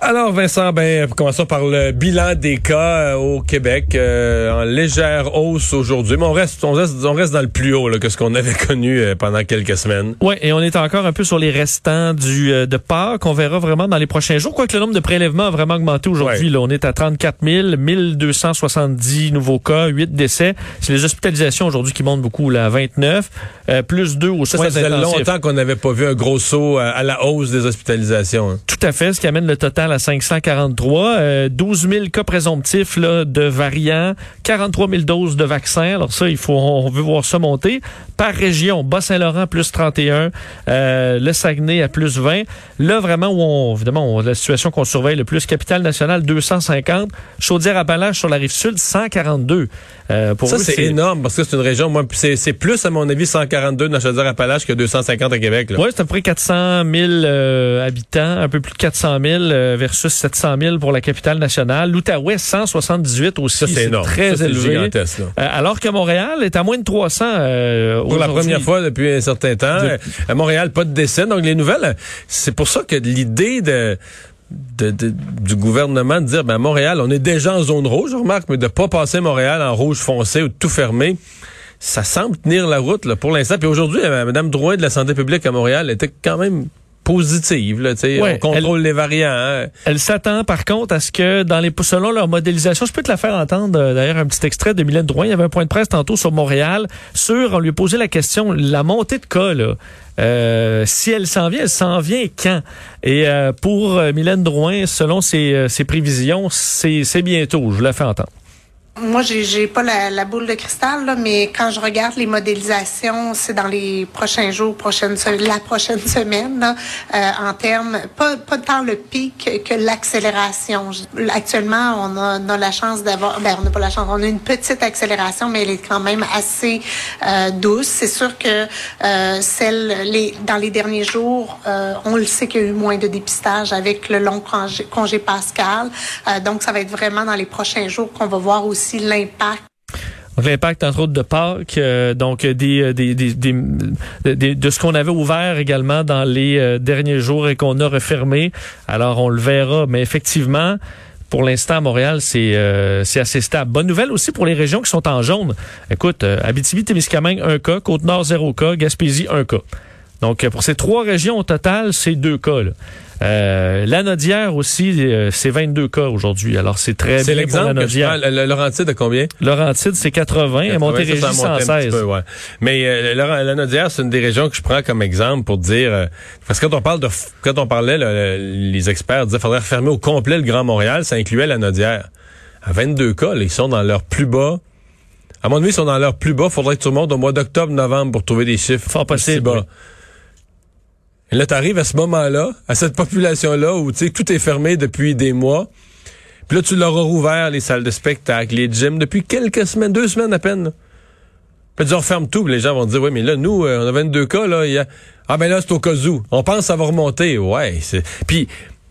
Alors Vincent, ben commençons par le bilan des cas euh, au Québec euh, en légère hausse aujourd'hui, mais on reste, on reste, on reste dans le plus haut là, que ce qu'on avait connu euh, pendant quelques semaines. Oui, et on est encore un peu sur les restants du de Pâques. qu'on verra vraiment dans les prochains jours. Quoique le nombre de prélèvements a vraiment augmenté aujourd'hui. Là, on est à 34 000, 1270 nouveaux cas, 8 décès. C'est les hospitalisations aujourd'hui qui montent beaucoup, là, à 29, plus 2 au soins ça, ça fait longtemps qu'on n'avait pas vu un gros saut à, la hausse des hospitalisations. Hein. Tout à fait, ce qui amène le total à 543. 12 000 cas présomptifs de variants, 43 000 doses de vaccins. Alors ça, il faut, on veut voir ça monter. Par région, Bas-Saint-Laurent plus 31, euh, le Saguenay à plus 20. Là, vraiment, où on, évidemment, la situation qu'on surveille le plus, Capitale-Nationale 250, Chaudière-Appalaches sur la rive sud 142. Euh, pour ça, c'est énorme parce que c'est une région, moi, c'est plus, à mon avis, 142 dans Chaudière-Appalaches que 250 à Québec. Oui, c'est à peu près 400 000 euh, habitants, un peu plus de 400 000 euh, versus 700 000 pour la capitale nationale. L'Outaouais, 178 aussi. c'est énorme. Très élevé. Euh, alors que Montréal est à moins de 300 euh, Pour la première fois depuis un certain temps. À Montréal, pas de décès. Donc, les nouvelles, c'est pour ça que l'idée de de, du gouvernement de dire, ben Montréal, on est déjà en zone rouge, je remarque, mais de pas passer Montréal en rouge foncé ou tout fermer, ça semble tenir la route là, pour l'instant. Puis aujourd'hui, euh, Mme Drouin de la santé publique à Montréal était quand même positive. Là, on contrôle les variants. Hein. Elle s'attend par contre à ce que dans les selon leur modélisation, je peux te la faire entendre euh, d'ailleurs un petit extrait de Mylène Drouin. Il y avait un point de presse tantôt sur Montréal sur on lui a posé la question la montée de cas là. Euh, si elle s'en vient, elle s'en vient quand? Et euh, pour Mylène Drouin, selon ses, ses prévisions, c'est bientôt. Je vous la fais entendre. Moi, j'ai pas la, boule de cristal, là, mais quand je regarde les modélisations, c'est dans les prochains jours, prochaine, la prochaine semaine, là, euh, en termes, pas, tant le pic que l'accélération. Actuellement, on a, la chance d'avoir, ben, on n'a pas la chance, on a une petite accélération, mais elle est quand même assez euh, douce. C'est sûr que euh, celle, les, dans les derniers jours, on le sait qu'il y a eu moins de dépistage avec le long congé, pascal. Donc, ça va être vraiment dans les prochains jours qu'on va voir aussi l'impact l'impact entre autres de Pâques, euh, donc euh, des, des, des, de ce qu'on avait ouvert également dans les euh, derniers jours et qu'on a refermé. Alors on le verra, mais effectivement. Pour l'instant, Montréal, c'est c'est assez stable. Bonne nouvelle aussi pour les régions qui sont en jaune. Écoute, Abitibi-Témiscamingue, un cas. Côte-Nord, zéro cas. Gaspésie, un cas. Donc, pour ces trois régions au total, c'est deux cas. Là. Euh, la Nodière aussi, euh, c'est 22 cas aujourd'hui. Alors, c'est très bien pour la Nodière. Le, Laurentide, à combien? Laurentide, c'est 80, et Montérégie, 116. Peu, ouais. Mais euh, la, Nodière, c'est une des régions que je prends comme exemple pour dire... Euh, parce que quand on parle de... Quand on parlait, les experts disaient qu'il faudrait refermer au complet le Grand Montréal, ça incluait la Nodière. À 22 cas, ils sont dans leur plus bas... À mon avis, ils sont dans leur plus bas. Faudrait que tout le monde au mois d'octobre, novembre pour trouver des chiffres Fort possible, bas. Et là, tu arrives à ce moment-là, à cette population-là où tu sais tout est fermé depuis des mois. Puis là, tu leur as rouvert les salles de spectacle, les gyms depuis quelques semaines, deux semaines à peine. Puis tu refermes tout, les gens vont dire, oui, mais là, nous, euh, on a 22 cas, là, il y a... Ah ben là, c'est au cas où. On pense que ça remonter. Ouais. Puis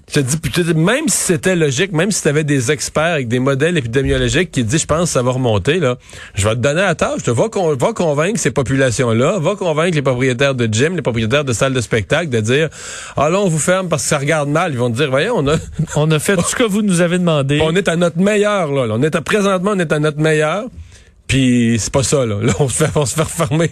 je te dis, même si c'était logique, même si tu avais des experts avec des modèles épidémiologiques qui disent, je pense que ça va remonter, là, je vais te donner la tâche. Vais, va convaincre ces populations-là, va convaincre les propriétaires de gym, les propriétaires de salles de spectacle de dire, ah là, on vous ferme parce que ça regarde mal. Ils vont te dire, voyons, on a... on a fait tout ce que vous nous avez demandé. On est à notre meilleur, là. On est à, présentement, on est à notre meilleur. Puis c'est pas ça, là. Là, on se fait, on se fait refermer.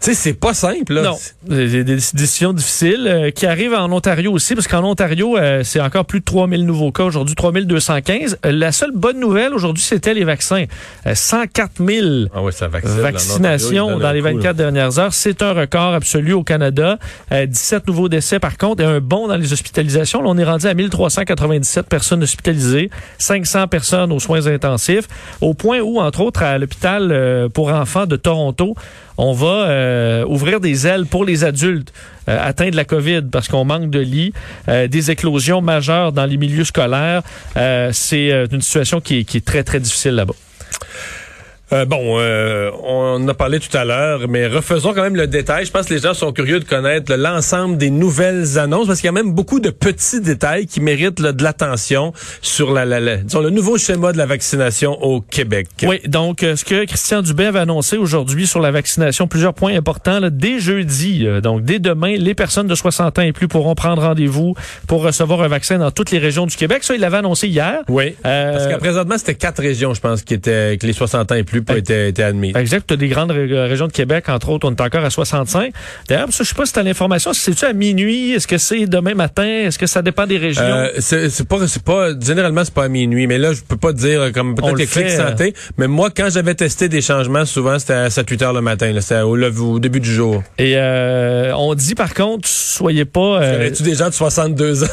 Tu sais, c'est pas simple. Là. Non, des décisions difficiles euh, qui arrivent en Ontario aussi, parce qu'en Ontario, euh, c'est encore plus de 3000 nouveaux cas aujourd'hui, 3215. Euh, la seule bonne nouvelle aujourd'hui, c'était les vaccins. 104 000 ah ouais, ça vaccine, vaccinations dans les 24 dernières heures. C'est un record absolu au Canada. 17 nouveaux décès par contre et un bond dans les hospitalisations. Là, on est rendu à 1397 personnes hospitalisées, 500 personnes aux soins intensifs, au point où, entre autres, à l'hôpital pour enfants de Toronto, on va euh, ouvrir des ailes pour les adultes euh, atteints de la COVID parce qu'on manque de lits, euh, des éclosions majeures dans les milieux scolaires. c'est une situation qui est, qui est très, très difficile là-bas. Euh, bon, euh, on en a parlé tout à l'heure, mais refaisons quand même le détail. Je pense que les gens sont curieux de connaître l'ensemble des nouvelles annonces parce qu'il y a même beaucoup de petits détails qui méritent de l'attention sur la, la, disons, le nouveau schéma de la vaccination au Québec. Oui, donc euh, ce que Christian Dubé avait annoncé aujourd'hui sur la vaccination, plusieurs points importants. Là, dès jeudi, donc dès demain, les personnes de 60 ans et plus pourront prendre rendez-vous pour recevoir un vaccin dans toutes les régions du Québec. Ça, il l'avait annoncé hier. Oui, parce qu'à présentement, c'était quatre régions, je pense, qui étaient que les 60 ans et plus pas été, été admis. Exact. Tu as des grandes régions de Québec, entre autres, on est encore à 65. D'ailleurs, je sais pas si tu as l'information. C'est-tu à minuit? Est-ce que c'est demain matin? Est-ce que ça dépend des régions? Euh, c'est pas, c'est pas, généralement, c'est pas à minuit. Mais là, je peux pas dire, comme peut-être les clics euh, santé. Mais moi, quand j'avais testé des changements, souvent, c'était à 7-8 heures le matin. C'était au, au, début du jour. Et euh, on dit, par contre, soyez pas... Euh, tu des gens de 62 ans?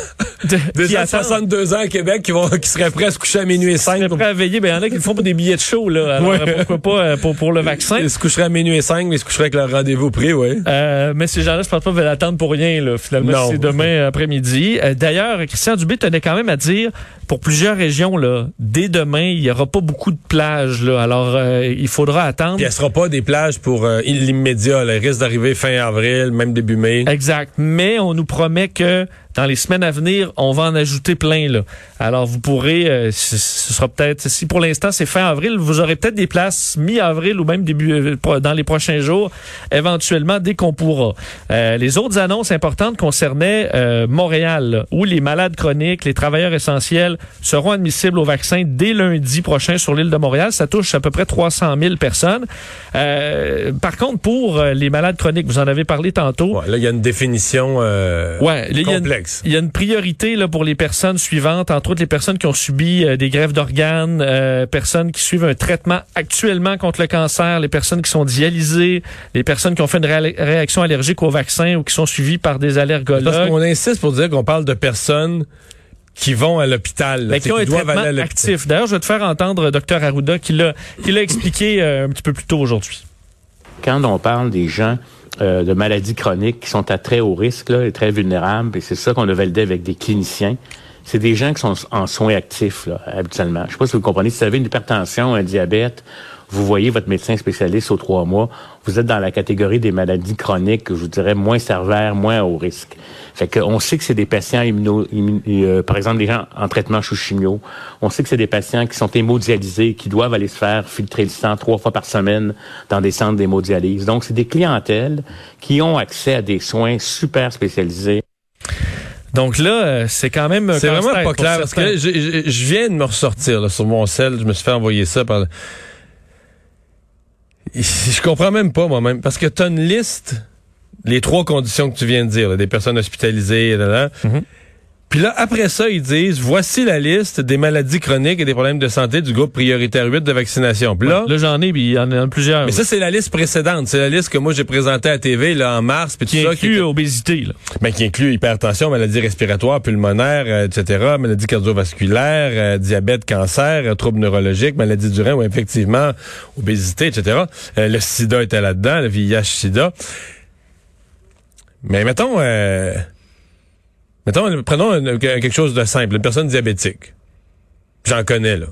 des gens de 62 ans à Québec qui vont qui seraient prêts à se coucher à minuit et 5. Qui seraient prêts à veiller. Ben, il y en a qui le font pour des billets de show, là. Alors, pourquoi pas euh, pour, pour le vaccin? Ils se coucheraient à minuit et 5, mais ils se coucheraient avec leur rendez-vous pris, oui. Euh, mais ces gens-là, je pense pas veulent attendre pour rien, là, finalement. C'est demain après-midi. Euh, d'ailleurs, Christian Dubé tenait quand même à dire, pour plusieurs régions, là, dès demain, il y aura pas beaucoup de plages, là. Alors, euh, il faudra attendre. Puis, il ne sera pas des plages pour l'immédiat, Il risque d'arriver fin avril, même début mai. Exact. Mais on nous promet que dans les semaines à venir, on va en ajouter plein. Là. Alors, vous pourrez, euh, ce, sera peut-être, si pour l'instant c'est fin avril, vous aurez peut-être des places mi-avril ou même début euh, dans les prochains jours, éventuellement dès qu'on pourra. Euh, les autres annonces importantes concernaient Montréal, où les malades chroniques, les travailleurs essentiels seront admissibles au vaccin dès lundi prochain sur l'île de Montréal. Ça touche à peu près 300 000 personnes. par contre, pour les malades chroniques, vous en avez parlé tantôt. Ouais, là, il y a une définition ouais, complexe. Il y a une priorité là, pour les personnes suivantes, entre autres les personnes qui ont subi euh, des grèves d'organes, euh, personnes qui suivent un traitement actuellement contre le cancer, les personnes qui sont dialysées, les personnes qui ont fait une réaction allergique au vaccin ou qui sont suivies par des allergologues. Parce qu'on insiste pour dire qu'on parle de personnes qui vont à l'hôpital. Ben, qui ont un traitement actif. D'ailleurs, je vais te faire entendre Dr Arruda qui l'a expliqué euh, un petit peu plus tôt aujourd'hui. Quand on parle des gens euh, de maladies chroniques qui sont à très haut risque là, et très vulnérables. Et c'est ça qu'on a validé avec des cliniciens. C'est des gens qui sont en soins actifs là, habituellement. Je sais pas si vous comprenez. Si vous avez une hypertension, un diabète, vous voyez votre médecin spécialiste aux trois mois, vous êtes dans la catégorie des maladies chroniques, je vous dirais, moins sévères, moins haut risque. Fait qu'on sait que c'est des patients immuno, euh, par exemple, des gens en traitement sous chimio. On sait que c'est des patients qui sont hémodialysés, qui doivent aller se faire filtrer le sang trois fois par semaine dans des centres d'hémodialyse. Donc, c'est des clientèles qui ont accès à des soins super spécialisés. Donc là, euh, c'est quand même c'est vraiment pas clair parce que je, je, viens de me ressortir là, sur mon sel, je me suis fait envoyer ça par je comprends même pas moi-même parce que tu une liste les trois conditions que tu viens de dire, des personnes hospitalisées, là, mm-hmm. Puis là, après ça, ils disent, voici la liste des maladies chroniques et des problèmes de santé du groupe prioritaire 8 de vaccination. Puis là, là j'en ai, puis il y en a plusieurs. Mais ça, c'est la liste précédente. C'est la liste que moi, j'ai présentée à TV là, en mars. Puis qui tout inclut ça, obésité. Là. Ben, qui inclut hypertension, maladie respiratoire, pulmonaire, euh, etc., maladie cardiovasculaire, euh, diabète, cancer, euh, troubles neurologiques, maladie du rein, ou effectivement, obésité, etc. le sida était là-dedans, le VIH-sida. Mais mettons... Mettons, prenons quelque chose de simple, une personne diabétique. J'en connais, là.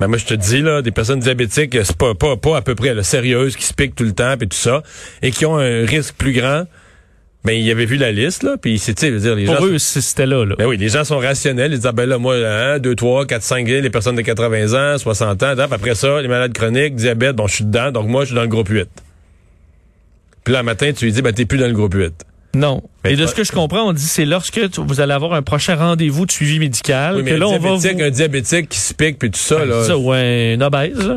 Mais moi, je te dis, là, des personnes diabétiques, c'est pas, pas, pas à peu près là, sérieuses, qui se piquent tout le temps, et tout ça, et qui ont un risque plus grand. Ben, il avait vu la liste, là, puis c'est, tu dire, les Pour gens... eux, c'était là, là. Ben oui, les gens sont rationnels, ils disent, ah, ben là, moi, 1, 2, 3, 4, 5, les personnes de 80 ans, 60 ans, après ça, les malades chroniques, diabète, bon, je suis dedans, donc moi, je suis dans le groupe 8. Puis là, matin, tu lui dis, ben, t'es plus dans le groupe 8. Non. Et de ce que je comprends, on dit c'est lorsque vous allez avoir un prochain rendez-vous de suivi médical oui, mais que là on va vous... un diabétique qui se pique puis tout ça ben, là. Ça ou un obèse là.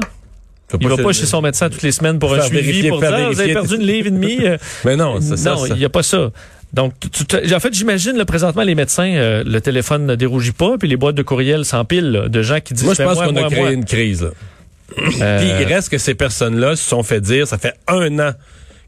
Il va pas chez son médecin toutes les semaines pour un suivi pour dire vous avez perdu une livre et demie. mais non, c'est ça. Non, il n'y a pas ça. Donc, en fait, j'imagine le présentement les médecins, euh, le téléphone ne dérougit pas, puis les boîtes de courriel s'empilent de gens qui disent. Moi, je pense qu'on a créé une crise. Euh... Puis il reste que ces personnes-là se sont fait dire, ça fait un an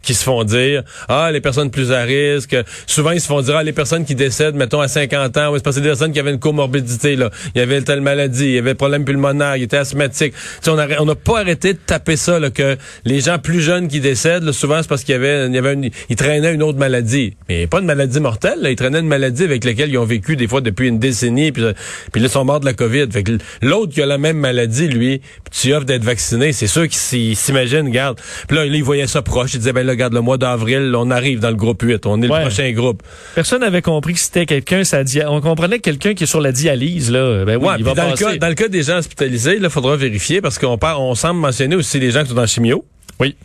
qui se font dire ah les personnes plus à risque. Souvent ils se font dire ah les personnes qui décèdent mettons à 50 ans c'est parce que des personnes qui avaient une comorbidité là. Il y avait telle maladie il y avait problème pulmonaire il était asthmatique on n'a on a pas arrêté de taper ça là, que les gens plus jeunes qui décèdent souvent c'est parce qu'il y avait il y avait une, ils traînaient une autre maladie. Mais pas une maladie mortelle là, ils traînaient une maladie avec laquelle ils ont vécu des fois depuis une décennie puis, puis là ils sont morts de la Covid. Fait que l'autre qui a la même maladie lui tu offres d'être vacciné c'est sûr qu'il s'imagine regarde. Puis là, il voyait ça proche il disait ben là regarde le mois d'avril on arrive dans le groupe 8 on est le prochain groupe personne n'avait compris que c'était quelqu'un ça on comprenait quelqu'un qui est sur la dialyse là ben oui il va dans passer. le cas dans le cas des gens hospitalisés il faudra vérifier parce qu'on on semble mentionner aussi les gens qui sont dans chimio oui.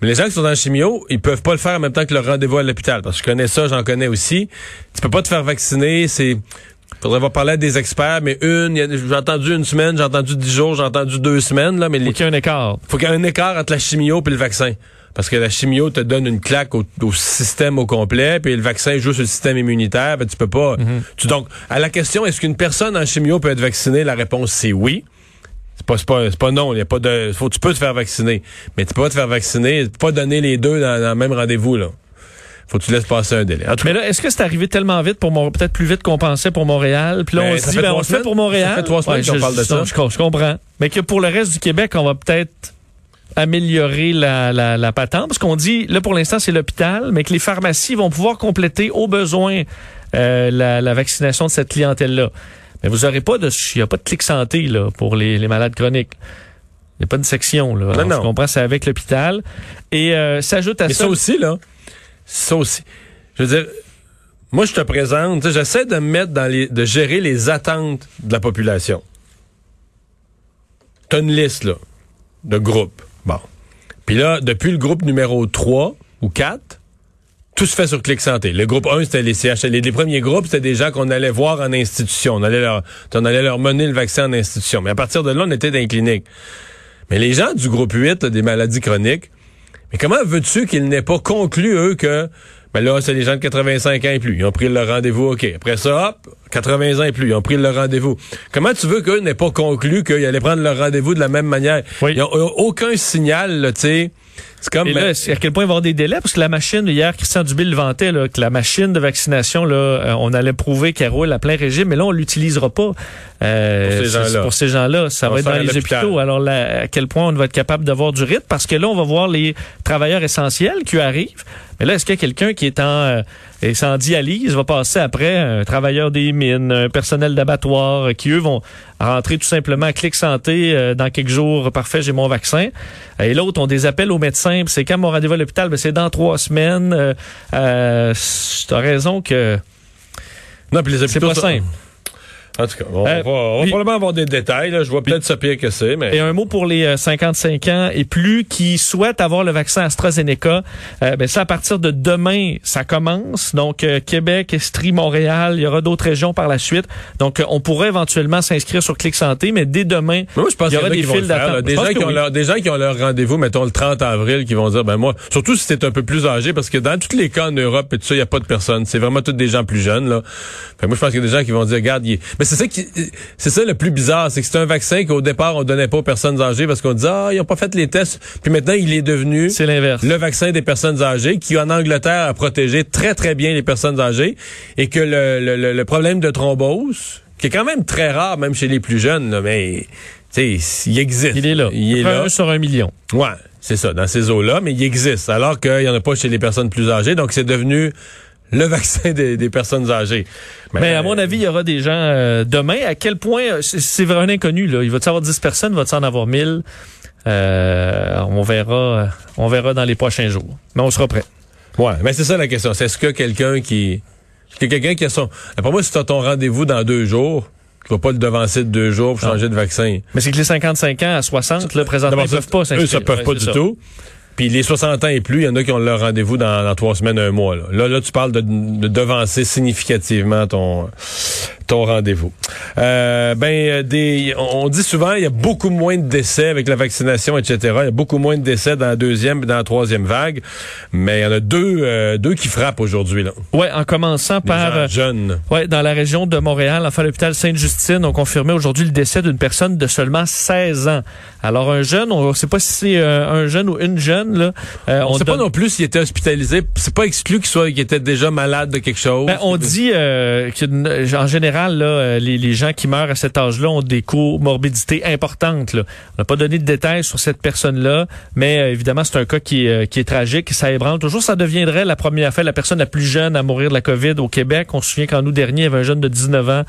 Mais les gens qui sont dans le chimio, ils peuvent pas le faire en même temps que leur rendez-vous à l'hôpital. Parce que je connais ça, j'en connais aussi. Tu peux pas te faire vacciner, c'est... Faudrait avoir parler à des experts, mais une, j'ai entendu une semaine, j'ai entendu dix jours, j'ai entendu deux semaines, là, mais Faut qu'il y ait un écart. Faut qu'il y ait un écart entre la chimio et le vaccin. Parce que la chimio te donne une claque au, système au complet, puis le vaccin joue sur le système immunitaire, ben tu peux pas. Mm-hmm. tu, donc, à la question, est-ce qu'une personne en chimio peut être vaccinée? La réponse, c'est oui. C'est pas, pas, pas non, il y a pas de. Faut, tu peux te faire vacciner. Mais tu peux pas te faire vacciner, tu peux pas donner les deux dans, dans le même rendez-vous, là. Faut que tu laisses passer un délai. mais là, est-ce que c'est arrivé tellement vite pour mon peut-être plus vite qu'on pensait pour Montréal? Puis là, on se dit, ben, on le fait pour Montréal. Ça fait trois semaines qu'on parle de ça. Je, comprends. Mais que pour le reste du Québec, on va peut-être améliorer la, la, la patente. Parce qu'on dit, là, pour l'instant, c'est l'hôpital, mais que les pharmacies vont pouvoir compléter au besoin euh, la, la vaccination de cette clientèle-là. Mais vous aurez pas de, il n'y a pas de clic santé là pour les, les malades chroniques. Il n'y a pas de section là. Non, non. Je comprends, c'est avec l'hôpital. Et euh, s'ajoute à Mais ça. aussi là, ça aussi. Je veux dire, moi je te présente, j'essaie de mettre dans les, de gérer les attentes de la population. T'as une liste là de groupes. Bon. Puis là, depuis le groupe numéro 3 ou 4, tout se fait sur Clic Santé. Le groupe 1, c'était les CHL. Les, premiers groupes, c'était des gens qu'on allait voir en institution. On allait leur, on allait leur mener le vaccin en institution. Mais à partir de là, on était dans les cliniques. Mais les gens du groupe 8, des maladies chroniques, mais comment veux-tu qu'ils n'aient pas conclu, eux, que ben là, c'est les gens de 85 ans et plus. Ils ont pris leur rendez-vous, OK. Après ça, hop, 80 ans et plus. Ils ont pris leur rendez-vous. Comment tu veux qu'eux n'aient pas conclu qu'ils allaient prendre leur rendez-vous de la même manière? Oui. Ils n'ont aucun signal, tu sais. C'est comme. Et là, à quel point il va y avoir des délais? Parce que la machine, hier, Christian Dubé le vantait, là, que la machine de vaccination, là, euh, on allait prouver qu'elle roule à plein régime, mais là, on l'utilisera pas. Euh, pour ces gens-là. Pour ces gens-là. Ça va être dans les hôpitaux. Alors, là, à quel point on va être capable d'avoir du rythme? Parce que là, on va voir les travailleurs essentiels qui arrivent. Mais là, est-ce qu'il y a quelqu'un qui est en, euh, est en dialyse va passer après un travailleur des mines, un personnel d'abattoir, qui eux vont rentrer tout simplement à Clic Santé euh, dans quelques jours. Parfait, j'ai mon vaccin. Et l'autre, on des appels aux médecins. C'est quand mon rendez-vous à l'hôpital, ben, c'est dans trois semaines. Euh, euh, T'as raison que. Non, puis les C'est pas simple. En tout cas, on, euh, va, on va probablement avoir des détails. Là. Je vois peut-être ça pire que c'est. Mais... Et un mot pour les 55 ans et plus qui souhaitent avoir le vaccin AstraZeneca. Euh, ben ça, à partir de demain, ça commence. Donc, euh, Québec, Estrie, Montréal, il y aura d'autres régions par la suite. Donc, on pourrait éventuellement s'inscrire sur Clic Santé, mais dès demain, moi, je pense il y aura des files d'attente. Des, gens qui ont leur, des gens qui ont leur rendez-vous, mettons le 30 avril, qui vont dire, ben moi, surtout si c'est un peu plus âgé, parce que dans tous les cas en Europe et tout ça, il n'y a pas de personnes. C'est vraiment tous des gens plus jeunes. Là. Fait, moi, je pense qu'il y a des gens qui vont dire, regarde, il c'est ça qui, c'est ça le plus bizarre, c'est que c'est un vaccin qu'au départ on donnait pas aux personnes âgées parce qu'on disait ah ils ont pas fait les tests, puis maintenant il est devenu c'est l'inverse. Le vaccin des personnes âgées qui en Angleterre a protégé très très bien les personnes âgées et que le, le, le problème de thrombose qui est quand même très rare même chez les plus jeunes là, mais tu sais il existe. Il est là. Il est là. Un sur un million. Ouais, c'est ça dans ces eaux-là, mais il existe alors qu'il y en a pas chez les personnes plus âgées, donc c'est devenu le vaccin des, des personnes âgées. Mais, à mon avis, il y aura des gens euh, demain. À quel point, euh, c'est vraiment inconnu. Là. Il va-t-il avoir 10 personnes? Va-t-il en avoir 1000? Euh, on verra on verra dans les prochains jours. Mais on sera prêt. Ouais, mais c'est ça la question. C'est est-ce que quelqu'un qui... que quelqu'un qui a son... Après moi, si tu as ton rendez-vous dans deux jours, tu vas pas le devancer de deux jours pour changer de vaccin. Mais c'est que les 55 ans à 60, là, présentement, ils peuvent pas s'inscrire. Eux, ça peuvent pas du ça. tout. Puis les 60 ans et plus, il y en a qui ont leur rendez-vous dans, trois semaines, un mois. Là, là, là tu parles de, de devancer significativement ton, ton rendez-vous. Euh, ben, des, on dit souvent il y a beaucoup moins de décès avec la vaccination, etc. Il y a beaucoup moins de décès dans la deuxième et dans la troisième vague, mais il y en a deux, euh, deux qui frappent aujourd'hui. là. Ouais, en commençant Des par gens euh, jeunes. ouais, dans la région de Montréal, enfin l'hôpital Sainte-Justine ont confirmé aujourd'hui le décès d'une personne de seulement 16 ans. Alors un jeune, on ne sait pas si c'est euh, un jeune ou une jeune là. Euh, On ne sait pas non plus s'il était hospitalisé. C'est pas exclu qu'il soit, qu'il était déjà malade de quelque chose. Ben, on dit euh, qu'en général, euh, les, gens qui meurent à cet âge-là ont des comorbidités importantes. On n'a pas donné de détails sur cette personne-là, mais euh, évidemment, c'est un cas qui est, euh, tragique. Ça ébranle toujours. Ça deviendrait la première fois la personne la plus jeune à mourir de la COVID au Québec. On se souvient qu'en août dernier, il y avait un jeune de 19 ans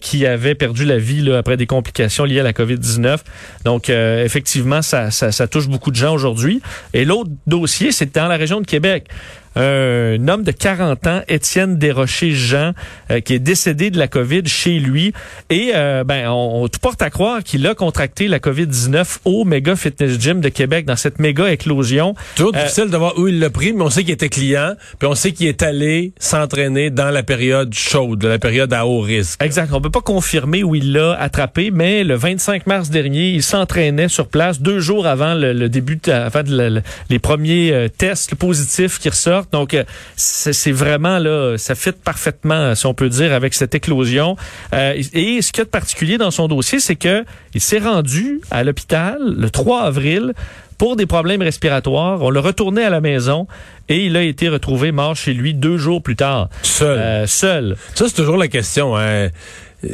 qui avait perdu la vie après des complications liées à la COVID-19. Donc, effectivement, ça touche beaucoup de gens aujourd'hui. Et l'autre dossier, c'est dans la région de Québec un homme de 40 ans, Étienne Desrochers-Jean, euh, qui est décédé de la COVID chez lui. Et euh, ben, on, on tout porte à croire qu'il a contracté la COVID-19 au Mega Fitness Gym de Québec, dans cette méga éclosion. Toujours Euh, difficile de voir où il l'a pris, mais on sait qu'il était client, puis on sait qu'il est allé s'entraîner dans la période chaude, la période à haut risque. Exact. On peut pas confirmer où il l'a attrapé, mais le 25 mars dernier, il s'entraînait sur place deux jours avant le, le début, de, avant de la- la- les premiers euh, tests positifs qui ressortent. Donc, euh, c'est vraiment là, ça fit parfaitement, si on peut dire, avec cette éclosion. Euh, et ce qu'il y a de particulier dans son dossier, c'est que il s'est rendu à l'hôpital le 3 avril pour des problèmes respiratoires. On l'a retourné à la maison et il a été retrouvé mort chez lui deux jours plus tard, Seul. euh, seul. Ça, c'est toujours la question. Hein.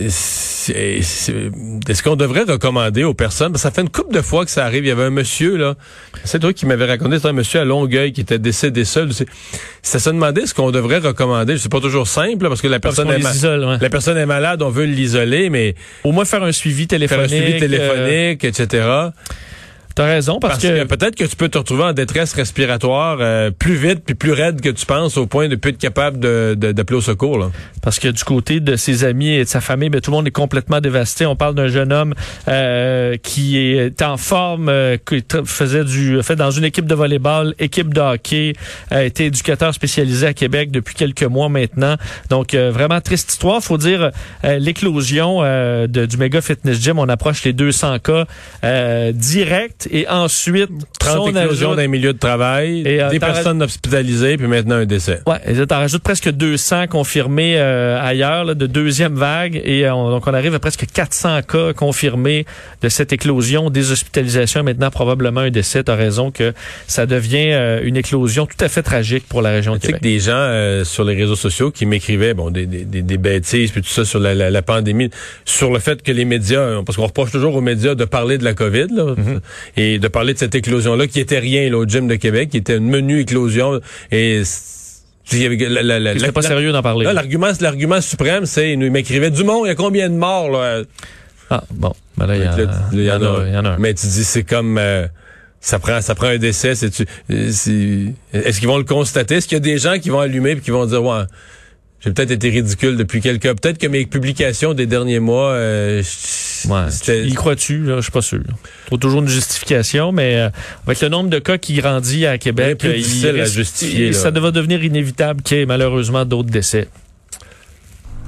C'est- c'est- Est-ce qu'on devrait recommander aux personnes? Parce que ça fait une couple de fois que ça arrive. Il y avait un monsieur, là. C'est toi qui m'avais raconté, c'était un monsieur à Longueuil qui était décédé seul. C'est c'est à se demander ce qu'on devrait recommander? C'est pas toujours simple, là, parce que la Parce personne, est isole, ouais. la personne est malade, on veut l'isoler, mais Au moins faire un suivi faire téléphonique. un suivi euh, téléphonique, etc. T'as raison parce, Parce, que, peut-être que tu peux te retrouver en détresse respiratoire euh, plus vite puis plus raide que tu penses au point de plus être capable de, de, d'appeler au secours. Là. parce que du côté de ses amis et de sa famille, ben, tout le monde est complètement dévasté. On parle d'un jeune homme euh, qui est en forme, euh, qui faisait du fait dans une équipe de volleyball, équipe de hockey, a été éducateur spécialisé à Québec depuis quelques mois maintenant. Donc euh, vraiment triste histoire. Faut dire euh, l'éclosion euh, de- du méga fitness gym. On approche les 200 cas euh, et ensuite 30 son éclosions les milieux de travail, Et, euh, des personnes hospitalisées, puis maintenant un décès. Ouais, et t'en rajoutes presque 200 confirmés euh, ailleurs là, de deuxième vague et euh, on- donc on arrive à presque 400 cas confirmés de cette éclosion, des hospitalisations maintenant probablement un décès. T'as raison que ça devient euh, une éclosion tout à fait tragique pour la région de Tu sais que Québec. des gens euh, sur les réseaux sociaux qui m'écrivaient bon des, des, des, bêtises puis tout ça sur la, la, la pandémie, sur le fait que les médias, parce qu'on reproche toujours aux médias de parler de la COVID là, Mm-hmm. Et de parler de cette éclosion là qui était rien là, au gym de Québec, qui était une menue éclosion et la- la- la- C'était la- pas sérieux d'en parler. L'argument, l'argument suprême, c'est, il nous- il m'écrivait, Dumont, il y a combien de morts, là? Ah, bon, ben là, il y, y y en a un. Mais tu dis, c'est comme, euh, ça prend, ça prend un décès, c'est, tu, euh, c'est- est-ce qu'ils vont le constater? Est-ce qu'il y a des gens qui vont allumer et qui vont dire, ouais, j'ai peut-être été ridicule depuis quelques, peut-être que mes publications des derniers mois, euh, Ouais. Y crois-tu? Je suis pas sûr. Faut toujours une justification, mais euh, avec le nombre de cas qui grandit à Québec, plus euh, il à justifier, ça va devenir inévitable qu'il y ait malheureusement d'autres décès.